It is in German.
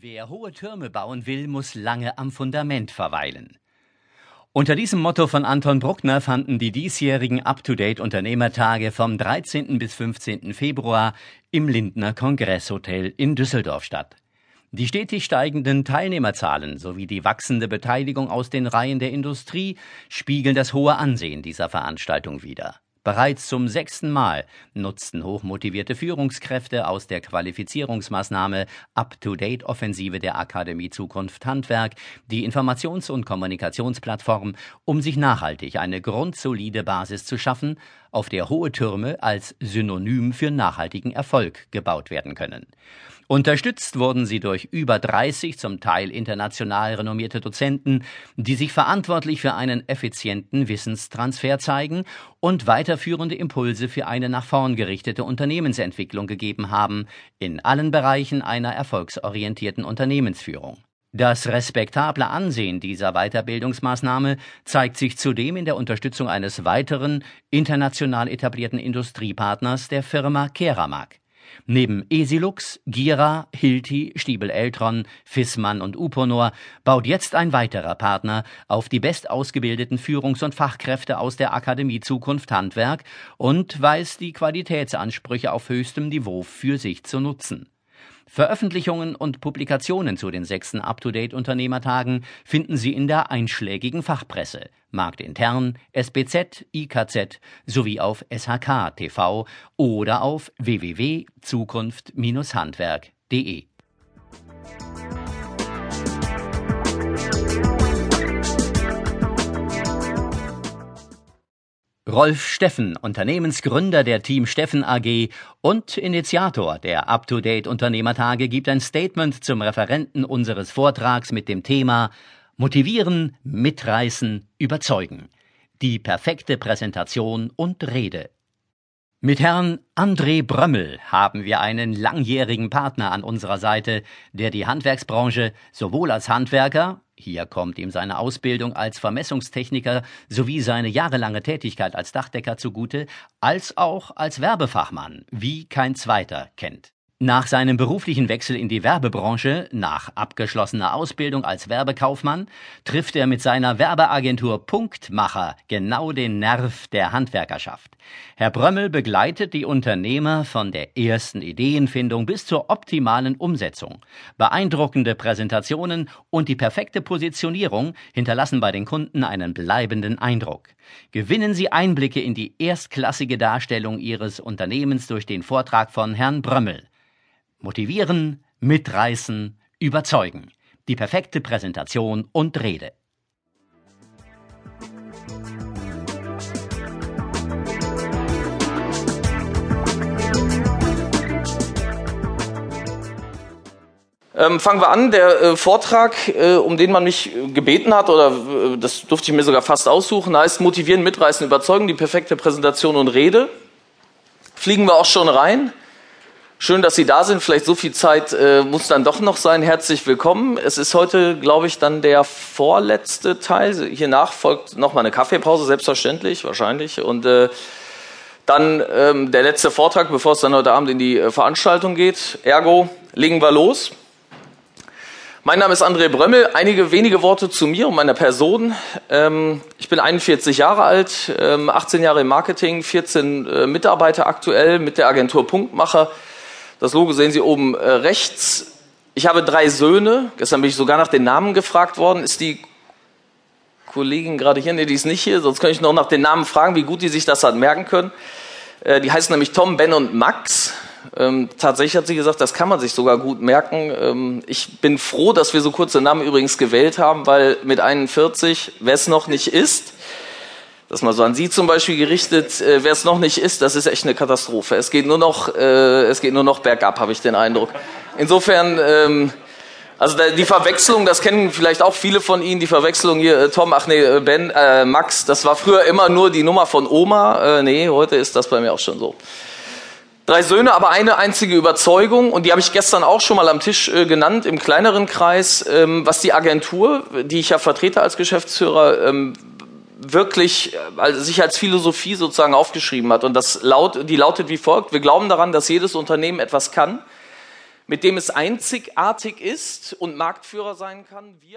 Wer hohe Türme bauen will, muss lange am Fundament verweilen. Unter diesem Motto von Anton Bruckner fanden die diesjährigen Up-to-Date Unternehmertage vom 13. bis 15. Februar im Lindner Kongresshotel in Düsseldorf statt. Die stetig steigenden Teilnehmerzahlen sowie die wachsende Beteiligung aus den Reihen der Industrie spiegeln das hohe Ansehen dieser Veranstaltung wider. Bereits zum sechsten Mal nutzten hochmotivierte Führungskräfte aus der Qualifizierungsmaßnahme Up-to-Date-Offensive der Akademie Zukunft Handwerk die Informations- und Kommunikationsplattform, um sich nachhaltig eine grundsolide Basis zu schaffen, auf der hohe Türme als Synonym für nachhaltigen Erfolg gebaut werden können. Unterstützt wurden sie durch über 30 zum Teil international renommierte Dozenten, die sich verantwortlich für einen effizienten Wissenstransfer zeigen und weiterführende Impulse für eine nach vorn gerichtete Unternehmensentwicklung gegeben haben, in allen Bereichen einer erfolgsorientierten Unternehmensführung. Das respektable Ansehen dieser Weiterbildungsmaßnahme zeigt sich zudem in der Unterstützung eines weiteren international etablierten Industriepartners der Firma Keramag. Neben Esilux, Gira, Hilti, Stiebel Eltron, Fissmann und Uponor baut jetzt ein weiterer Partner auf die bestausgebildeten Führungs- und Fachkräfte aus der Akademie Zukunft Handwerk und weiß die Qualitätsansprüche auf höchstem Niveau für sich zu nutzen. Veröffentlichungen und Publikationen zu den sechsten Up-to-Date-Unternehmertagen finden Sie in der einschlägigen Fachpresse, marktintern, SBZ, IKZ sowie auf SHK TV oder auf www.zukunft-handwerk.de. Rolf Steffen, Unternehmensgründer der Team Steffen AG und Initiator der Up-to-Date Unternehmertage, gibt ein Statement zum Referenten unseres Vortrags mit dem Thema Motivieren, mitreißen, überzeugen. Die perfekte Präsentation und Rede. Mit Herrn André Brömmel haben wir einen langjährigen Partner an unserer Seite, der die Handwerksbranche sowohl als Handwerker, hier kommt ihm seine Ausbildung als Vermessungstechniker sowie seine jahrelange Tätigkeit als Dachdecker zugute, als auch als Werbefachmann wie kein zweiter kennt. Nach seinem beruflichen Wechsel in die Werbebranche, nach abgeschlossener Ausbildung als Werbekaufmann, trifft er mit seiner Werbeagentur Punktmacher genau den Nerv der Handwerkerschaft. Herr Brömmel begleitet die Unternehmer von der ersten Ideenfindung bis zur optimalen Umsetzung. Beeindruckende Präsentationen und die perfekte Positionierung hinterlassen bei den Kunden einen bleibenden Eindruck. Gewinnen Sie Einblicke in die erstklassige Darstellung Ihres Unternehmens durch den Vortrag von Herrn Brömmel. Motivieren, mitreißen, überzeugen. Die perfekte Präsentation und Rede. Ähm, fangen wir an. Der äh, Vortrag, äh, um den man mich äh, gebeten hat, oder äh, das durfte ich mir sogar fast aussuchen, heißt Motivieren, Mitreißen, Überzeugen, die perfekte Präsentation und Rede. Fliegen wir auch schon rein. Schön, dass Sie da sind. Vielleicht so viel Zeit äh, muss dann doch noch sein. Herzlich willkommen. Es ist heute, glaube ich, dann der vorletzte Teil. Hiernach folgt noch mal eine Kaffeepause, selbstverständlich, wahrscheinlich. Und äh, dann ähm, der letzte Vortrag, bevor es dann heute Abend in die äh, Veranstaltung geht. Ergo, legen wir los. Mein Name ist André Brömmel. Einige wenige Worte zu mir und meiner Person. Ähm, ich bin 41 Jahre alt, ähm, 18 Jahre im Marketing, 14 äh, Mitarbeiter aktuell mit der Agentur Punktmacher das Logo sehen Sie oben äh, rechts. Ich habe drei Söhne. Gestern bin ich sogar nach den Namen gefragt worden. Ist die Kollegin gerade hier? Nee, die ist nicht hier. Sonst könnte ich noch nach den Namen fragen, wie gut die sich das hat merken können. Äh, die heißen nämlich Tom, Ben und Max. Ähm, tatsächlich hat sie gesagt, das kann man sich sogar gut merken. Ähm, ich bin froh, dass wir so kurze Namen übrigens gewählt haben, weil mit 41, wer es noch nicht ist, das mal so an Sie zum Beispiel gerichtet, äh, wer es noch nicht ist, das ist echt eine Katastrophe. Es geht nur noch, äh, es geht nur noch bergab, habe ich den Eindruck. Insofern, ähm, also die Verwechslung, das kennen vielleicht auch viele von Ihnen, die Verwechslung hier, äh, Tom, ach nee, äh, Ben, äh, Max, das war früher immer nur die Nummer von Oma. Äh, nee, heute ist das bei mir auch schon so. Drei Söhne, aber eine einzige Überzeugung, und die habe ich gestern auch schon mal am Tisch äh, genannt, im kleineren Kreis, ähm, was die Agentur, die ich ja vertrete als Geschäftsführer, ähm, wirklich also sich als Philosophie sozusagen aufgeschrieben hat. Und das laut, die lautet wie folgt. Wir glauben daran, dass jedes Unternehmen etwas kann, mit dem es einzigartig ist und Marktführer sein kann. Wir